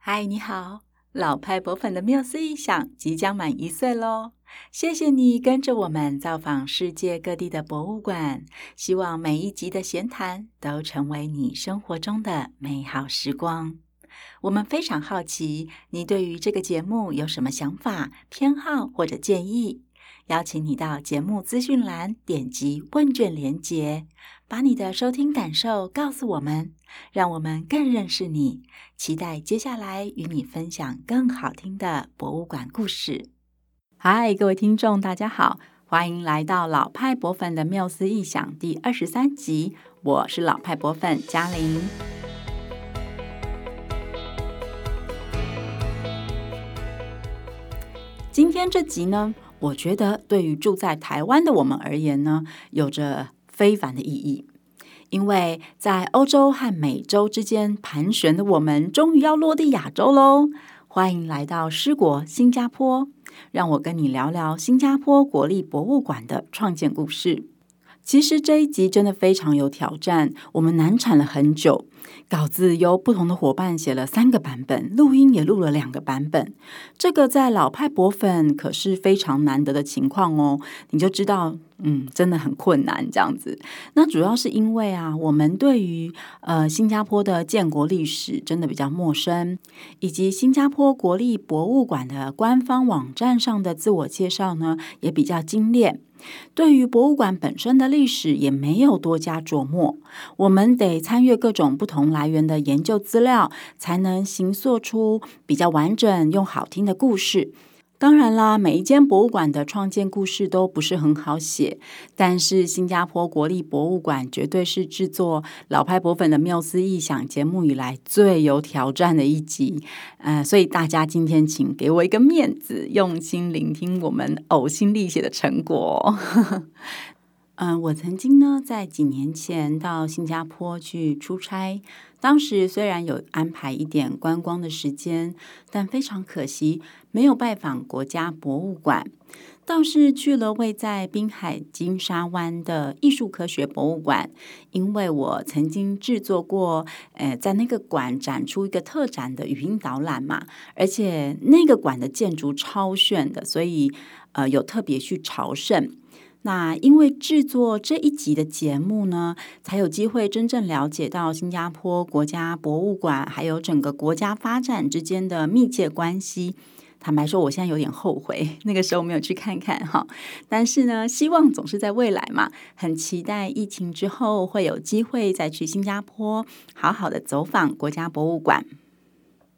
嗨，你好，老派博粉的缪斯一想即将满一岁喽！谢谢你跟着我们造访世界各地的博物馆，希望每一集的闲谈都成为你生活中的美好时光。我们非常好奇，你对于这个节目有什么想法、偏好或者建议？邀请你到节目资讯栏点击问卷连结，把你的收听感受告诉我们，让我们更认识你。期待接下来与你分享更好听的博物馆故事。嗨，各位听众，大家好，欢迎来到老派博粉的缪斯异想第二十三集。我是老派博粉嘉玲。今天这集呢，我觉得对于住在台湾的我们而言呢，有着非凡的意义，因为在欧洲和美洲之间盘旋的我们，终于要落地亚洲喽！欢迎来到诗国新加坡，让我跟你聊聊新加坡国立博物馆的创建故事。其实这一集真的非常有挑战，我们难产了很久。稿子由不同的伙伴写了三个版本，录音也录了两个版本。这个在老派博粉可是非常难得的情况哦。你就知道，嗯，真的很困难这样子。那主要是因为啊，我们对于呃新加坡的建国历史真的比较陌生，以及新加坡国立博物馆的官方网站上的自我介绍呢，也比较精炼。对于博物馆本身的历史也没有多加琢磨，我们得参阅各种不同来源的研究资料，才能形塑出比较完整又好听的故事。当然啦，每一间博物馆的创建故事都不是很好写，但是新加坡国立博物馆绝对是制作老派博粉的妙思异想节目以来最有挑战的一集。呃，所以大家今天请给我一个面子，用心聆听我们呕心沥血的成果。嗯、我曾经呢，在几年前到新加坡去出差。当时虽然有安排一点观光的时间，但非常可惜没有拜访国家博物馆，倒是去了位在滨海金沙湾的艺术科学博物馆。因为我曾经制作过，呃，在那个馆展出一个特展的语音导览嘛，而且那个馆的建筑超炫的，所以呃有特别去朝圣。那因为制作这一集的节目呢，才有机会真正了解到新加坡国家博物馆还有整个国家发展之间的密切关系。坦白说，我现在有点后悔那个时候没有去看看哈。但是呢，希望总是在未来嘛，很期待疫情之后会有机会再去新加坡，好好的走访国家博物馆。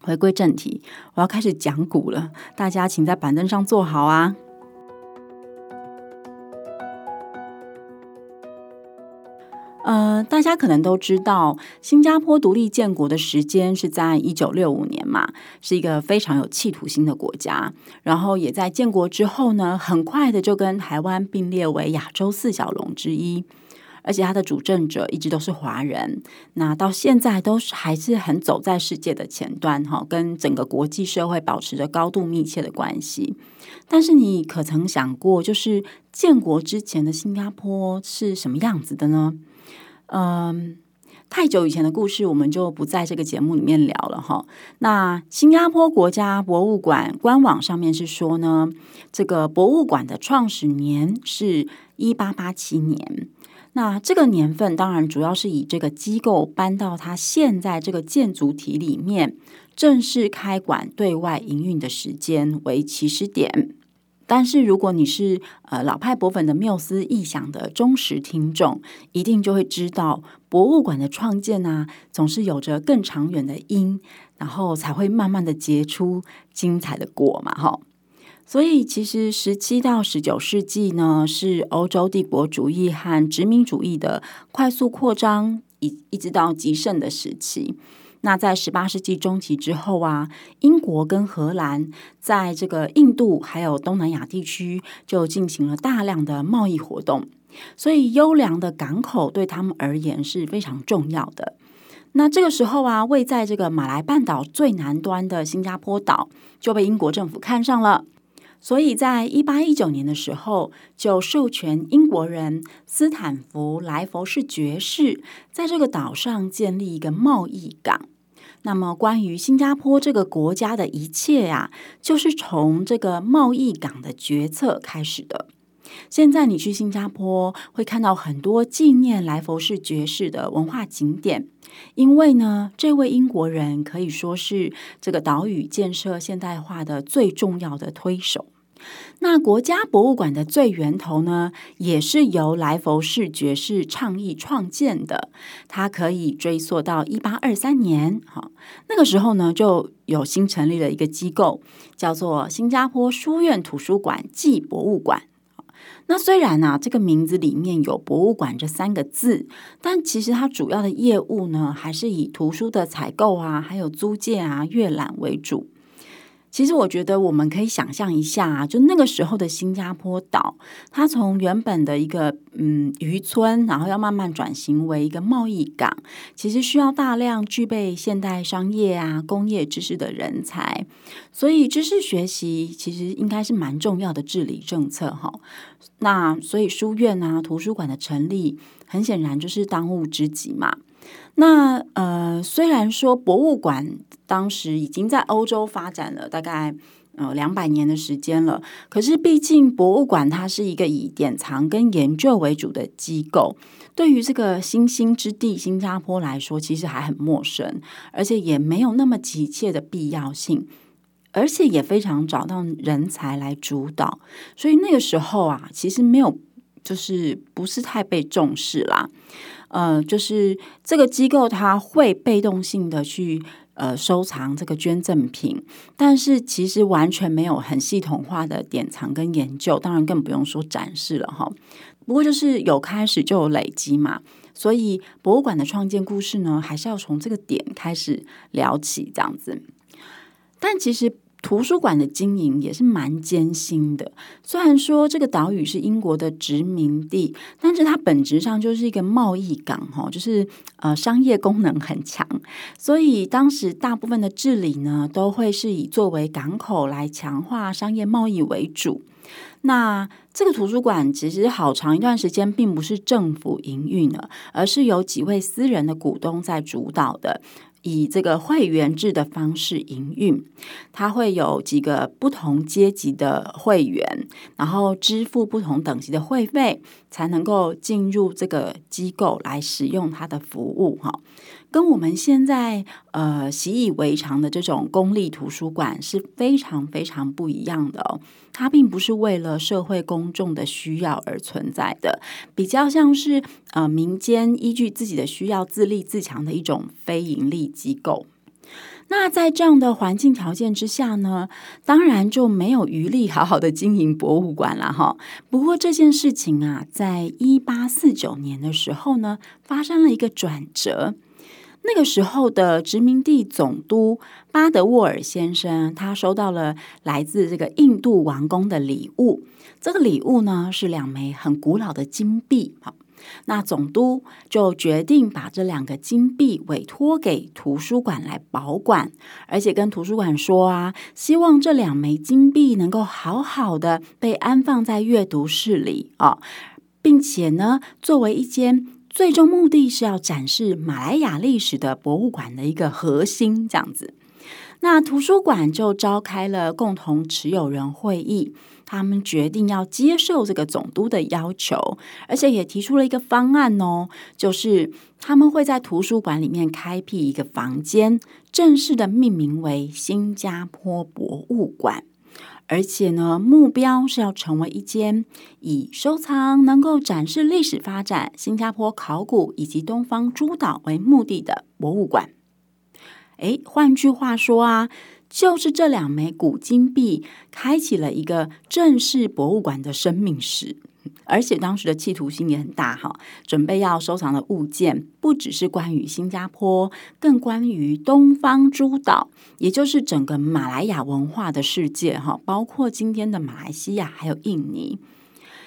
回归正题，我要开始讲古了，大家请在板凳上坐好啊。呃，大家可能都知道，新加坡独立建国的时间是在一九六五年嘛，是一个非常有企图心的国家。然后也在建国之后呢，很快的就跟台湾并列为亚洲四小龙之一，而且它的主政者一直都是华人。那到现在都是还是很走在世界的前端哈，跟整个国际社会保持着高度密切的关系。但是你可曾想过，就是建国之前的新加坡是什么样子的呢？嗯，太久以前的故事，我们就不在这个节目里面聊了哈。那新加坡国家博物馆官网上面是说呢，这个博物馆的创始年是一八八七年。那这个年份当然主要是以这个机构搬到它现在这个建筑体里面，正式开馆对外营运的时间为起始点。但是如果你是呃老派博粉的缪斯臆想的忠实听众，一定就会知道，博物馆的创建啊，总是有着更长远的因，然后才会慢慢的结出精彩的果嘛，哈。所以其实十七到十九世纪呢，是欧洲帝国主义和殖民主义的快速扩张，一一直到极盛的时期。那在十八世纪中期之后啊，英国跟荷兰在这个印度还有东南亚地区就进行了大量的贸易活动，所以优良的港口对他们而言是非常重要的。那这个时候啊，位在这个马来半岛最南端的新加坡岛就被英国政府看上了，所以在一八一九年的时候，就授权英国人斯坦福莱佛士爵士在这个岛上建立一个贸易港。那么，关于新加坡这个国家的一切呀、啊，就是从这个贸易港的决策开始的。现在你去新加坡，会看到很多纪念莱佛士爵士的文化景点，因为呢，这位英国人可以说是这个岛屿建设现代化的最重要的推手。那国家博物馆的最源头呢，也是由莱佛士爵士倡议创建的。它可以追溯到一八二三年，哈，那个时候呢，就有新成立了一个机构，叫做新加坡书院图书馆暨博物馆。那虽然呢、啊，这个名字里面有“博物馆”这三个字，但其实它主要的业务呢，还是以图书的采购啊，还有租借啊、阅览为主。其实我觉得我们可以想象一下，就那个时候的新加坡岛，它从原本的一个嗯渔村，然后要慢慢转型为一个贸易港，其实需要大量具备现代商业啊、工业知识的人才，所以知识学习其实应该是蛮重要的治理政策哈。那所以书院啊、图书馆的成立，很显然就是当务之急嘛。那呃，虽然说博物馆当时已经在欧洲发展了大概呃两百年的时间了，可是毕竟博物馆它是一个以典藏跟研究为主的机构，对于这个新兴之地新加坡来说，其实还很陌生，而且也没有那么急切的必要性，而且也非常找到人才来主导，所以那个时候啊，其实没有就是不是太被重视啦。呃，就是这个机构，它会被动性的去呃收藏这个捐赠品，但是其实完全没有很系统化的典藏跟研究，当然更不用说展示了哈。不过就是有开始就有累积嘛，所以博物馆的创建故事呢，还是要从这个点开始聊起这样子。但其实。图书馆的经营也是蛮艰辛的。虽然说这个岛屿是英国的殖民地，但是它本质上就是一个贸易港，哈，就是呃商业功能很强。所以当时大部分的治理呢，都会是以作为港口来强化商业贸易为主。那这个图书馆其实好长一段时间并不是政府营运的，而是由几位私人的股东在主导的。以这个会员制的方式营运，它会有几个不同阶级的会员，然后支付不同等级的会费，才能够进入这个机构来使用它的服务。哈，跟我们现在呃习以为常的这种公立图书馆是非常非常不一样的哦。它并不是为了社会公众的需要而存在的，比较像是呃民间依据自己的需要自立自强的一种非营利机构。那在这样的环境条件之下呢，当然就没有余力好好的经营博物馆了哈。不过这件事情啊，在一八四九年的时候呢，发生了一个转折。那个时候的殖民地总督巴德沃尔先生，他收到了来自这个印度王宫的礼物。这个礼物呢，是两枚很古老的金币。好，那总督就决定把这两个金币委托给图书馆来保管，而且跟图书馆说啊，希望这两枚金币能够好好的被安放在阅读室里啊，并且呢，作为一间。最终目的是要展示马来亚历史的博物馆的一个核心，这样子。那图书馆就召开了共同持有人会议，他们决定要接受这个总督的要求，而且也提出了一个方案哦，就是他们会在图书馆里面开辟一个房间，正式的命名为新加坡博物馆。而且呢，目标是要成为一间以收藏能够展示历史发展、新加坡考古以及东方诸岛为目的的博物馆。诶，换句话说啊，就是这两枚古金币开启了一个正式博物馆的生命史。而且当时的企图心也很大哈，准备要收藏的物件不只是关于新加坡，更关于东方诸岛，也就是整个马来亚文化的世界哈，包括今天的马来西亚还有印尼。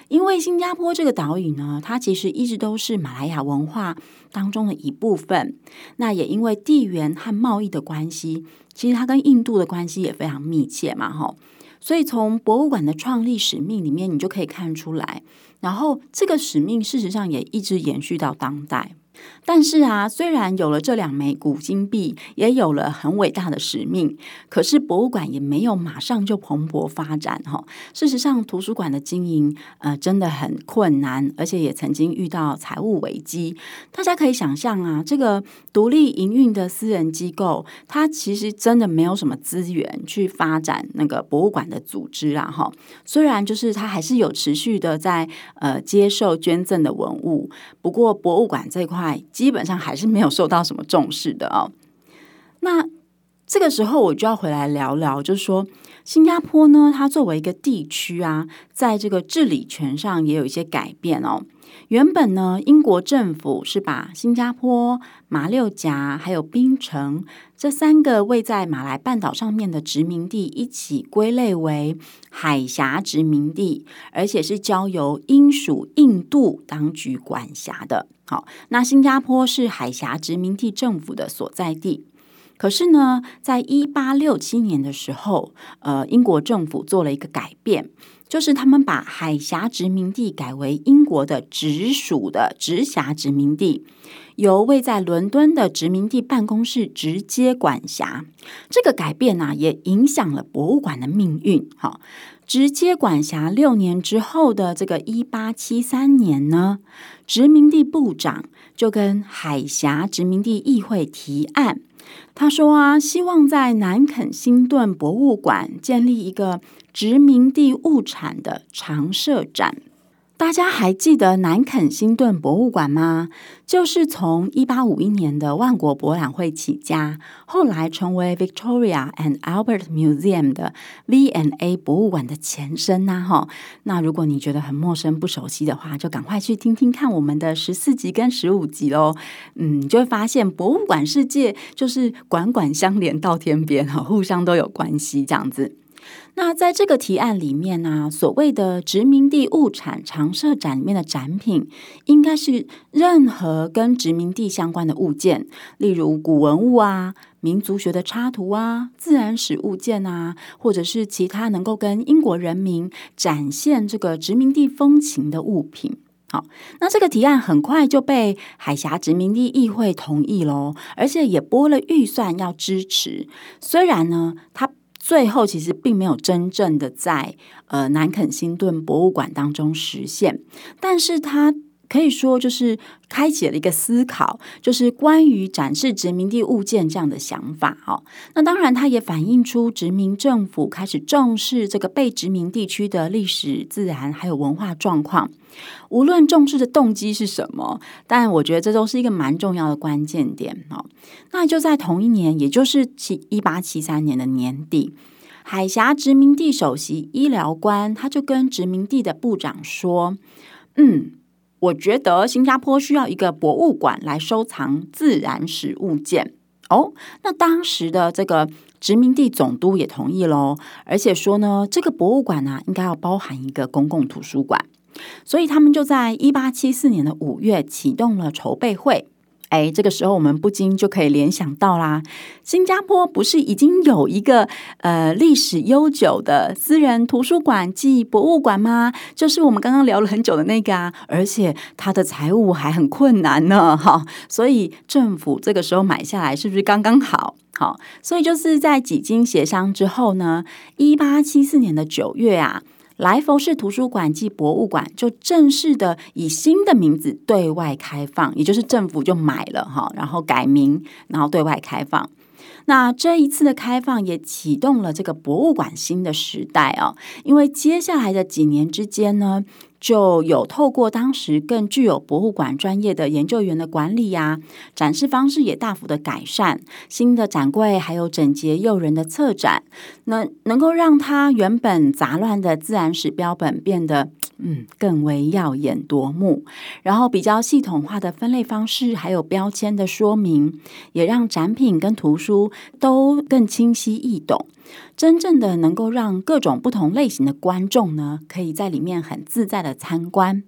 因为新加坡这个岛屿呢，它其实一直都是马来亚文化当中的一部分。那也因为地缘和贸易的关系，其实它跟印度的关系也非常密切嘛哈。所以从博物馆的创立使命里面，你就可以看出来。然后这个使命事实上也一直延续到当代。但是啊，虽然有了这两枚古金币，也有了很伟大的使命，可是博物馆也没有马上就蓬勃发展哈。事实上，图书馆的经营呃真的很困难，而且也曾经遇到财务危机。大家可以想象啊，这个独立营运的私人机构，它其实真的没有什么资源去发展那个博物馆的组织啊哈。虽然就是它还是有持续的在呃接受捐赠的文物，不过博物馆这块。基本上还是没有受到什么重视的哦。那这个时候我就要回来聊聊，就是说新加坡呢，它作为一个地区啊，在这个治理权上也有一些改变哦。原本呢，英国政府是把新加坡、马六甲还有槟城这三个位在马来半岛上面的殖民地一起归类为海峡殖民地，而且是交由英属印度当局管辖的。好，那新加坡是海峡殖民地政府的所在地。可是呢，在一八六七年的时候，呃，英国政府做了一个改变。就是他们把海峡殖民地改为英国的直属的直辖殖民地，由位在伦敦的殖民地办公室直接管辖。这个改变呢、也影响了博物馆的命运。哈，直接管辖六年之后的这个一八七三年呢，殖民地部长就跟海峡殖民地议会提案。他说啊，希望在南肯辛顿博物馆建立一个殖民地物产的常设展。大家还记得南肯辛顿博物馆吗？就是从一八五一年的万国博览会起家，后来成为 Victoria and Albert Museum 的 V&A 博物馆的前身呐。哈，那如果你觉得很陌生、不熟悉的话，就赶快去听听看我们的十四集跟十五集喽。嗯，你就会发现博物馆世界就是馆馆相连到天边哈，互相都有关系这样子。那在这个提案里面呢，所谓的殖民地物产常设展里面的展品，应该是任何跟殖民地相关的物件，例如古文物啊、民族学的插图啊、自然史物件啊，或者是其他能够跟英国人民展现这个殖民地风情的物品。好，那这个提案很快就被海峡殖民地议会同意喽，而且也拨了预算要支持。虽然呢，它最后其实并没有真正的在呃南肯辛顿博物馆当中实现，但是它可以说就是开启了一个思考，就是关于展示殖民地物件这样的想法哦。那当然，它也反映出殖民政府开始重视这个被殖民地区的历史、自然还有文化状况。无论重视的动机是什么，但我觉得这都是一个蛮重要的关键点哦。那就在同一年，也就是七一八七三年的年底，海峡殖民地首席医疗官他就跟殖民地的部长说：“嗯，我觉得新加坡需要一个博物馆来收藏自然史物件。”哦，那当时的这个殖民地总督也同意喽，而且说呢，这个博物馆呢、啊，应该要包含一个公共图书馆。所以他们就在一八七四年的五月启动了筹备会。哎，这个时候我们不禁就可以联想到啦，新加坡不是已经有一个呃历史悠久的私人图书馆暨博物馆吗？就是我们刚刚聊了很久的那个啊，而且它的财务还很困难呢，哈。所以政府这个时候买下来是不是刚刚好？好，所以就是在几经协商之后呢，一八七四年的九月啊。来佛士图书馆暨博物馆就正式的以新的名字对外开放，也就是政府就买了哈，然后改名，然后对外开放。那这一次的开放也启动了这个博物馆新的时代哦，因为接下来的几年之间呢。就有透过当时更具有博物馆专业的研究员的管理呀、展示方式也大幅的改善，新的展柜还有整洁诱人的策展，那能够让它原本杂乱的自然史标本变得 嗯更为耀眼夺目，然后比较系统化的分类方式还有标签的说明，也让展品跟图书都更清晰易懂。真正的能够让各种不同类型的观众呢，可以在里面很自在的参观。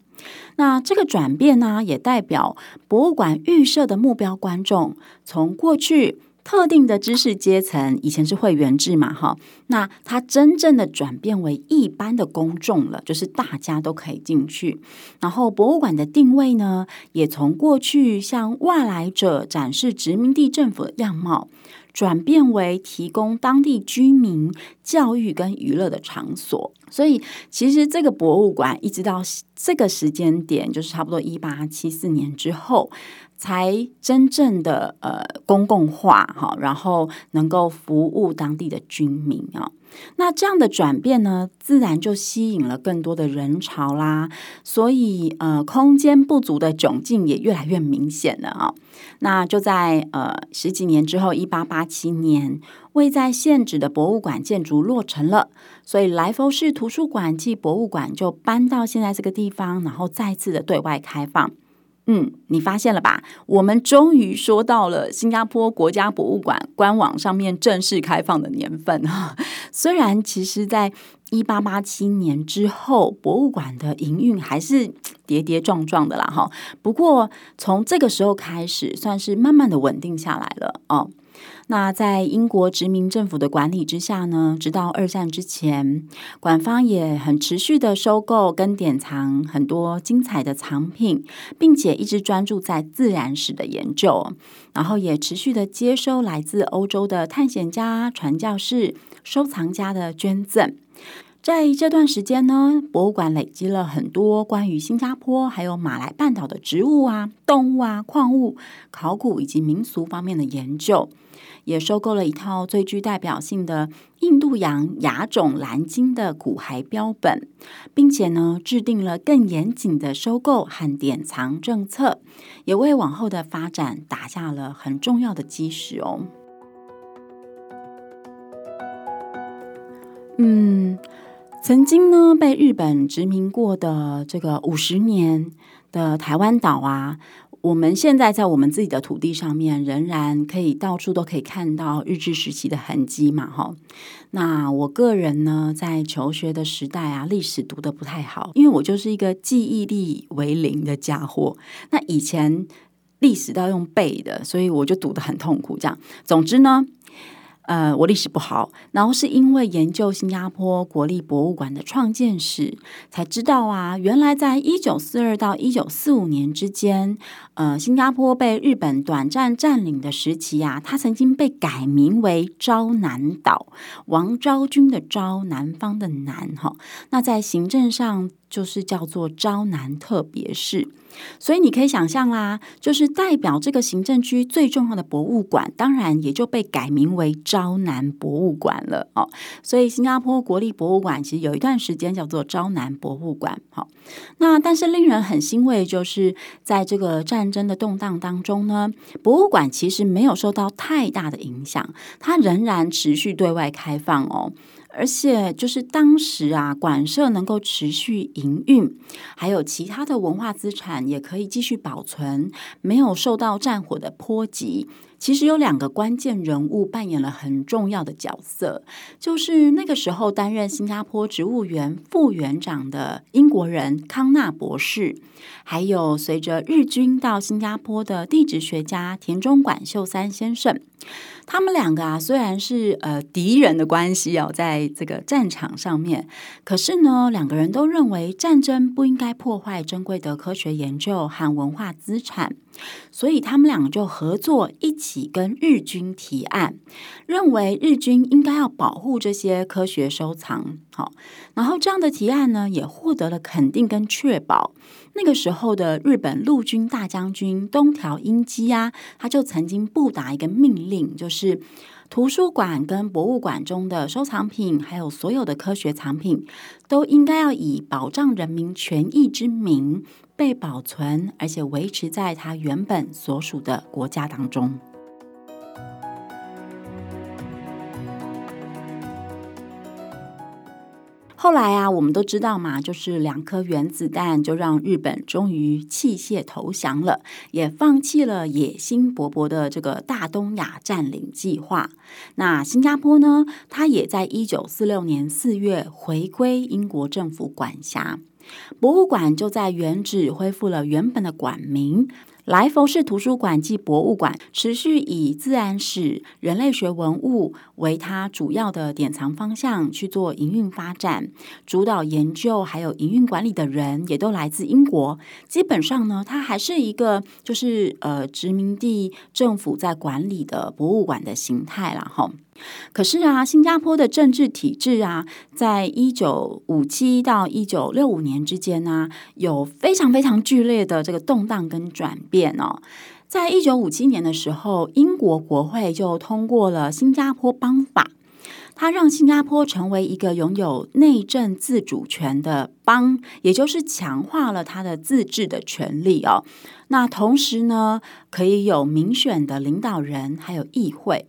那这个转变呢，也代表博物馆预设的目标观众，从过去特定的知识阶层，以前是会员制嘛，哈，那它真正的转变为一般的公众了，就是大家都可以进去。然后博物馆的定位呢，也从过去向外来者展示殖民地政府的样貌。转变为提供当地居民教育跟娱乐的场所，所以其实这个博物馆一直到这个时间点，就是差不多一八七四年之后，才真正的呃公共化哈，然后能够服务当地的居民啊。那这样的转变呢，自然就吸引了更多的人潮啦，所以呃，空间不足的窘境也越来越明显了啊。那就在呃十几年之后，一八八七年，位在现址的博物馆建筑落成了，所以来福士图书馆暨博物馆就搬到现在这个地方，然后再次的对外开放。嗯，你发现了吧？我们终于说到了新加坡国家博物馆官网上面正式开放的年份哈。虽然其实，在一八八七年之后，博物馆的营运还是跌跌撞撞的啦哈。不过从这个时候开始，算是慢慢的稳定下来了哦。那在英国殖民政府的管理之下呢，直到二战之前，馆方也很持续的收购跟典藏很多精彩的藏品，并且一直专注在自然史的研究，然后也持续的接收来自欧洲的探险家、传教士、收藏家的捐赠。在这段时间呢，博物馆累积了很多关于新加坡还有马来半岛的植物啊、动物啊、矿物、考古以及民俗方面的研究。也收购了一套最具代表性的印度洋亚种蓝鲸的骨骸标本，并且呢，制定了更严谨的收购和典藏政策，也为往后的发展打下了很重要的基石哦。嗯，曾经呢，被日本殖民过的这个五十年的台湾岛啊。我们现在在我们自己的土地上面，仍然可以到处都可以看到日治时期的痕迹嘛，哈。那我个人呢，在求学的时代啊，历史读的不太好，因为我就是一个记忆力为零的家伙。那以前历史都要用背的，所以我就读得很痛苦。这样，总之呢。呃，我历史不好，然后是因为研究新加坡国立博物馆的创建史，才知道啊，原来在一九四二到一九四五年之间，呃，新加坡被日本短暂占领的时期啊，它曾经被改名为昭南岛，王昭君的昭，南方的南，哈，那在行政上就是叫做招南特别市。所以你可以想象啦，就是代表这个行政区最重要的博物馆，当然也就被改名为招南博物馆了哦。所以新加坡国立博物馆其实有一段时间叫做招南博物馆。好，那但是令人很欣慰，就是在这个战争的动荡当中呢，博物馆其实没有受到太大的影响，它仍然持续对外开放哦。而且就是当时啊，馆舍能够持续营运，还有其他的文化资产也可以继续保存，没有受到战火的波及。其实有两个关键人物扮演了很重要的角色，就是那个时候担任新加坡植物园副园长的英国人康纳博士，还有随着日军到新加坡的地质学家田中管秀三先生。他们两个啊，虽然是呃敌人的关系哦，在这个战场上面，可是呢，两个人都认为战争不应该破坏珍贵的科学研究和文化资产。所以他们两个就合作，一起跟日军提案，认为日军应该要保护这些科学收藏。好，然后这样的提案呢，也获得了肯定跟确保。那个时候的日本陆军大将军东条英机啊，他就曾经布达一个命令，就是图书馆跟博物馆中的收藏品，还有所有的科学藏品，都应该要以保障人民权益之名。被保存，而且维持在它原本所属的国家当中。后来啊，我们都知道嘛，就是两颗原子弹就让日本终于弃械投降了，也放弃了野心勃勃的这个大东亚占领计划。那新加坡呢，它也在一九四六年四月回归英国政府管辖。博物馆就在原址恢复了原本的馆名，莱佛士图书馆暨博物馆持续以自然史、人类学文物为它主要的典藏方向去做营运发展，主导研究还有营运管理的人也都来自英国。基本上呢，它还是一个就是呃殖民地政府在管理的博物馆的形态啦。哈。可是啊，新加坡的政治体制啊，在一九五七到一九六五年之间呢、有非常非常剧烈的这个动荡跟转变哦。在一九五七年的时候，英国国会就通过了《新加坡邦法》，它让新加坡成为一个拥有内政自主权的邦，也就是强化了它的自治的权利哦。那同时呢，可以有民选的领导人，还有议会。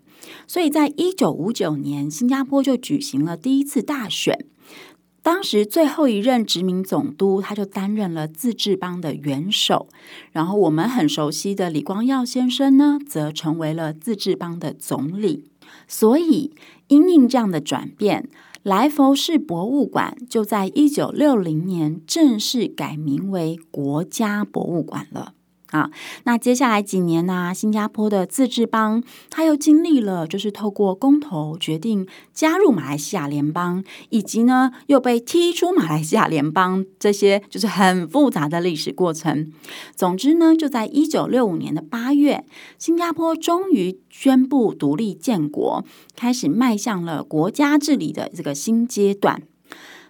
所以在一九五九年，新加坡就举行了第一次大选。当时最后一任殖民总督，他就担任了自治邦的元首。然后我们很熟悉的李光耀先生呢，则成为了自治邦的总理。所以因应这样的转变，莱佛士博物馆就在一九六零年正式改名为国家博物馆了。啊，那接下来几年呢、新加坡的自治邦，他又经历了就是透过公投决定加入马来西亚联邦，以及呢又被踢出马来西亚联邦，这些就是很复杂的历史过程。总之呢，就在一九六五年的八月，新加坡终于宣布独立建国，开始迈向了国家治理的这个新阶段。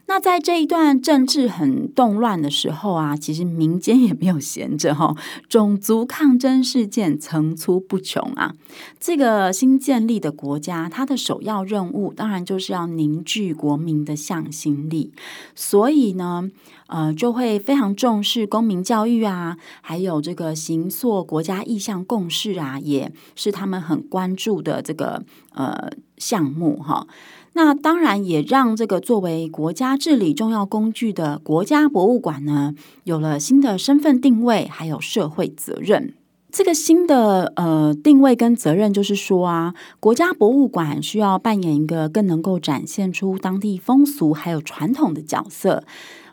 那在这一段政治很动乱的时候啊，其实民间也没有闲着哈，种族抗争事件层出不穷啊。这个新建立的国家，它的首要任务当然就是要凝聚国民的向心力，所以呢，呃，就会非常重视公民教育啊，还有这个形塑国家意向共识啊，也是他们很关注的这个呃项目哈。那当然也让这个作为国家治理重要工具的国家博物馆呢，有了新的身份定位，还有社会责任。这个新的呃定位跟责任，就是说啊，国家博物馆需要扮演一个更能够展现出当地风俗还有传统的角色。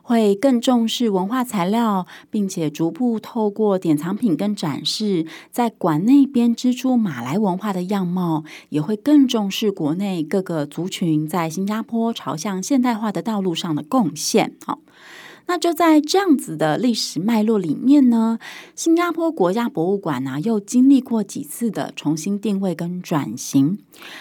会更重视文化材料，并且逐步透过典藏品跟展示，在馆内编织出马来文化的样貌，也会更重视国内各个族群在新加坡朝向现代化的道路上的贡献。好。那就在这样子的历史脉络里面呢，新加坡国家博物馆呢、又经历过几次的重新定位跟转型，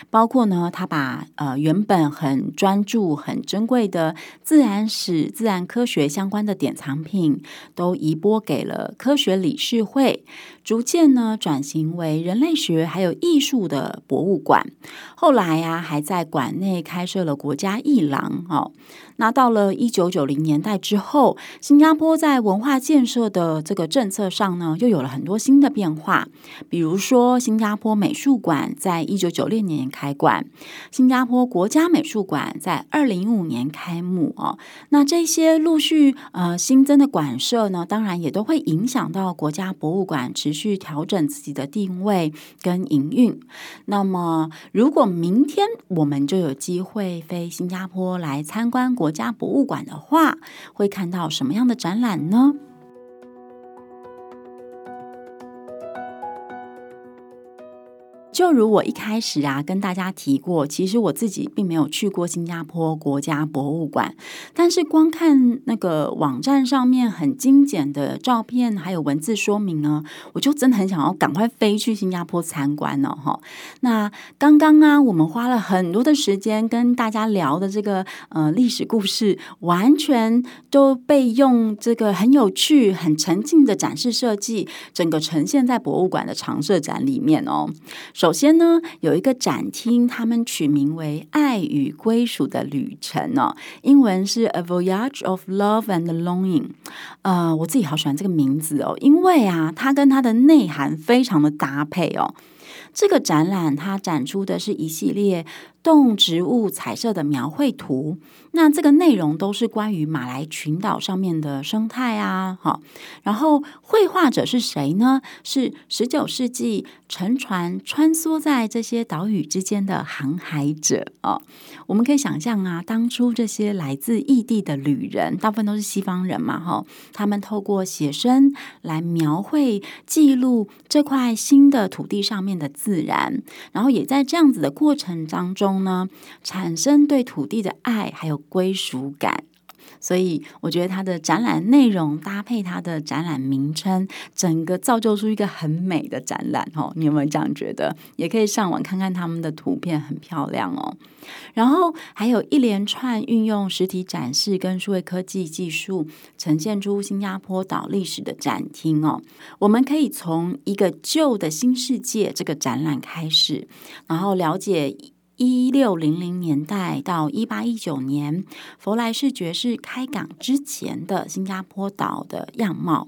包括呢，他把呃原本很专注、很珍贵的自然史、自然科学相关的典藏品都移拨给了科学理事会，逐渐呢转型为人类学还有艺术的博物馆。后来呀、啊，还在馆内开设了国家艺廊哦。那到了一九九零年代之后，后新加坡在文化建设的这个政策上呢，又有了很多新的变化。比如说，新加坡美术馆在一九九六年开馆，新加坡国家美术馆在二零一五年开幕哦。那这些陆续呃新增的馆舍呢，当然也都会影响到国家博物馆持续调整自己的定位跟营运。那么，如果明天我们就有机会飞新加坡来参观国家博物馆的话，会看看到什么样的展览呢？就如我一开始啊跟大家提过，其实我自己并没有去过新加坡国家博物馆，但是光看那个网站上面很精简的照片还有文字说明呢，我就真的很想要赶快飞去新加坡参观了哈。那刚刚啊，我们花了很多的时间跟大家聊的这个呃历史故事，完全都被用这个很有趣、很沉浸的展示设计，整个呈现在博物馆的常设展里面哦。首先呢，有一个展厅，他们取名为“爱与归属的旅程”哦，英文是 “A Voyage of Love and Longing”。呃，我自己好喜欢这个名字哦，因为啊，它跟它的内涵非常的搭配哦。这个展览它展出的是一系列动植物彩色的描绘图。那这个内容都是关于马来群岛上面的生态啊，好，然后绘画者是谁呢？是十九世纪乘船穿梭在这些岛屿之间的航海者哦。我们可以想象啊，当初这些来自异地的旅人，大部分都是西方人嘛，哈，他们透过写生来描绘、记录这块新的土地上面的自然，然后也在这样子的过程当中呢，产生对土地的爱，还有。归属感，所以我觉得它的展览内容搭配它的展览名称，整个造就出一个很美的展览哦。你有没有这样觉得？也可以上网看看他们的图片，很漂亮哦。然后还有一连串运用实体展示跟数位科技技术，呈现出新加坡岛历史的展厅哦。我们可以从一个旧的新世界这个展览开始，然后了解。一六零零年代到一八一九年，佛莱士爵士开港之前的新加坡岛的样貌。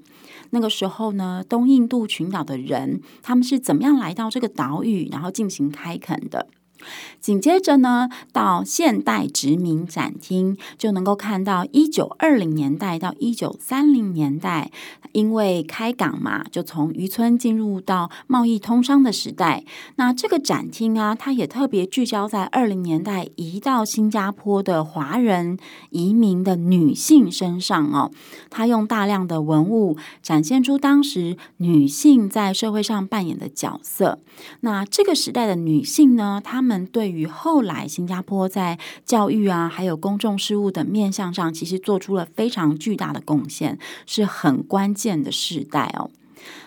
那个时候呢，东印度群岛的人他们是怎么样来到这个岛屿，然后进行开垦的？紧接着呢，到现代殖民展厅就能够看到一九二零年代到一九三零年代，因为开港嘛，就从渔村进入到贸易通商的时代。那这个展厅啊，它也特别聚焦在二零年代移到新加坡的华人移民的女性身上哦。它用大量的文物展现出当时女性在社会上扮演的角色。那这个时代的女性呢，她他们对于后来新加坡在教育啊，还有公众事务的面向上，其实做出了非常巨大的贡献，是很关键的时代哦。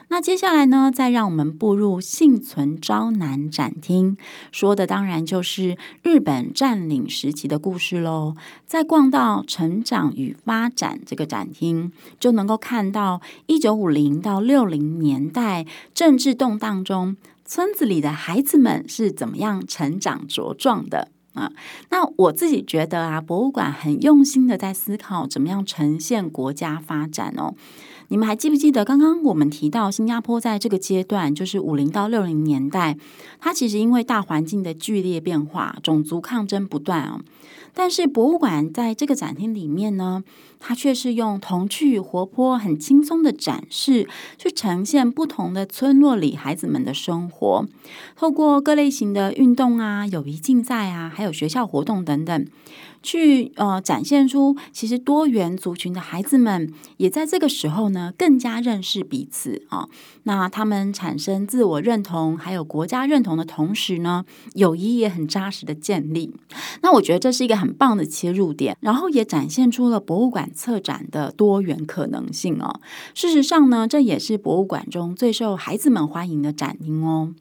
那接下来呢，再让我们步入幸存昭南展厅，说的当然就是日本占领时期的故事喽。再逛到成长与发展这个展厅，就能够看到一九五零到六零年代政治动荡中。村子里的孩子们是怎么样成长茁壮的啊？那我自己觉得啊，博物馆很用心的在思考怎么样呈现国家发展哦。你们还记不记得刚刚我们提到新加坡在这个阶段，就是五零到六零年代，它其实因为大环境的剧烈变化，种族抗争不断哦。但是博物馆在这个展厅里面呢，它却是用童趣、活泼、很轻松的展示，去呈现不同的村落里孩子们的生活，透过各类型的运动啊、友谊竞赛啊，还有学校活动等等。去呃展现出，其实多元族群的孩子们也在这个时候呢，更加认识彼此啊、那他们产生自我认同，还有国家认同的同时呢，友谊也很扎实的建立。那我觉得这是一个很棒的切入点，然后也展现出了博物馆策展的多元可能性哦。事实上呢，这也是博物馆中最受孩子们欢迎的展厅哦。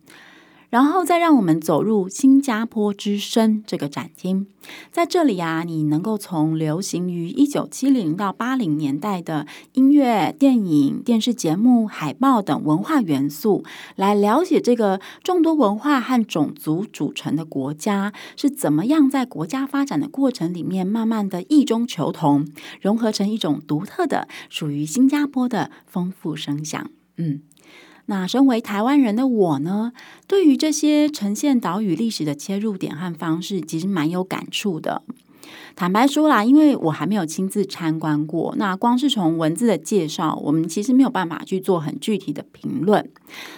然后再让我们走入新加坡之声这个展厅，在这里啊，你能够从流行于一九七零到八零年代的音乐、电影、电视节目、海报等文化元素，来了解这个众多文化和种族组成的国家是怎么样在国家发展的过程里面，慢慢的异中求同，融合成一种独特的属于新加坡的丰富声响。嗯。那身为台湾人的我呢，对于这些呈现岛屿历史的切入点和方式，其实蛮有感触的。坦白说啦，因为我还没有亲自参观过，那光是从文字的介绍，我们其实没有办法去做很具体的评论。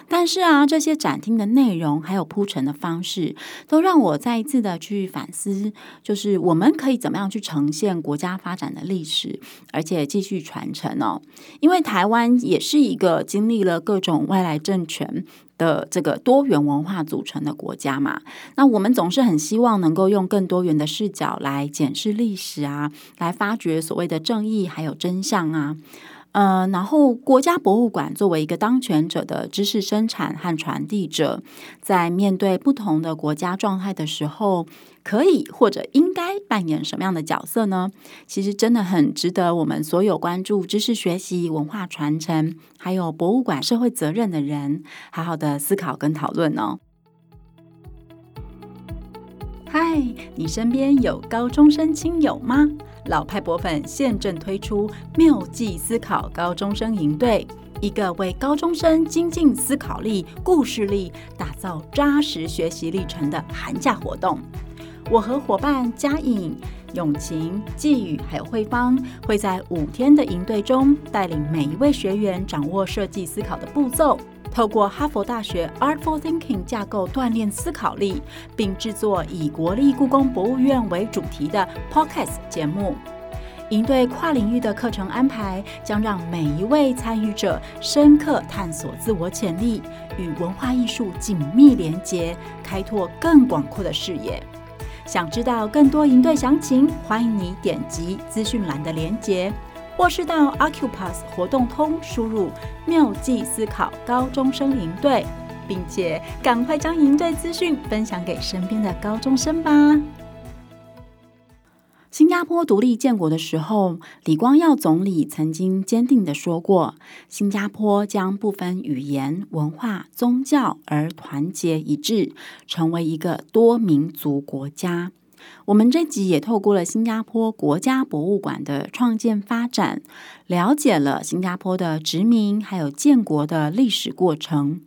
但是啊，这些展厅的内容还有铺陈的方式，都让我再一次的去反思，就是我们可以怎么样去呈现国家发展的历史，而且继续传承哦。因为台湾也是一个经历了各种外来政权。的这个多元文化组成的国家嘛，那我们总是很希望能够用更多元的视角来检视历史啊，来发掘所谓的正义还有真相啊。呃，然后国家博物馆作为一个当权者的知识生产和传递者，在面对不同的国家状态的时候，可以或者应该扮演什么样的角色呢？其实真的很值得我们所有关注知识学习、文化传承，还有博物馆社会责任的人，好好的思考跟讨论哦。嗨，你身边有高中生亲友吗？老派博粉现正推出妙计思考高中生营队，一个为高中生精进思考力、故事力，打造扎实学习历程的寒假活动。我和伙伴佳颖、永晴、季宇还有慧芳，会在五天的营队中，带领每一位学员掌握设计思考的步骤，透过哈佛大学 Artful Thinking 架构锻炼思考力，并制作以国立故宫博物院为主题的 Podcast 节目。营队跨领域的课程安排，将让每一位参与者深刻探索自我潜力，与文化艺术紧密连结，开拓更广阔的视野。想知道更多营队详情，欢迎你点击资讯栏的链接，或是到 Accupass 活动通输入“妙计思考高中生营队”，并且赶快将营队资讯分享给身边的高中生吧。新加坡独立建国的时候，李光耀总理曾经坚定地说过：“新加坡将不分语言、文化、宗教而团结一致，成为一个多民族国家。”我们这集也透过了新加坡国家博物馆的创建发展，了解了新加坡的殖民还有建国的历史过程。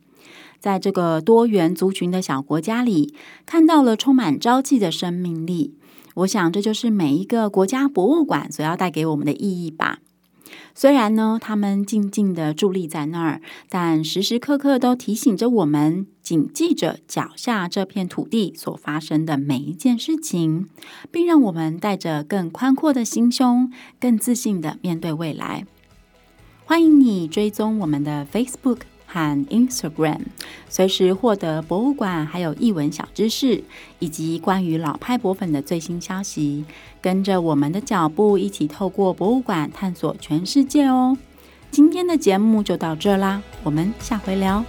在这个多元族群的小国家里，看到了充满朝气的生命力。我想，这就是每一个国家博物馆所要带给我们的意义吧。虽然呢，他们静静地伫立在那儿，但时时刻刻都提醒着我们，谨记着脚下这片土地所发生的每一件事情，并让我们带着更宽阔的心胸，更自信地面对未来。欢迎你追踪我们的 Facebook。和 Instagram，随时获得博物馆还有译文小知识，以及关于老派博粉的最新消息。跟着我们的脚步，一起透过博物馆探索全世界哦！今天的节目就到这啦，我们下回聊。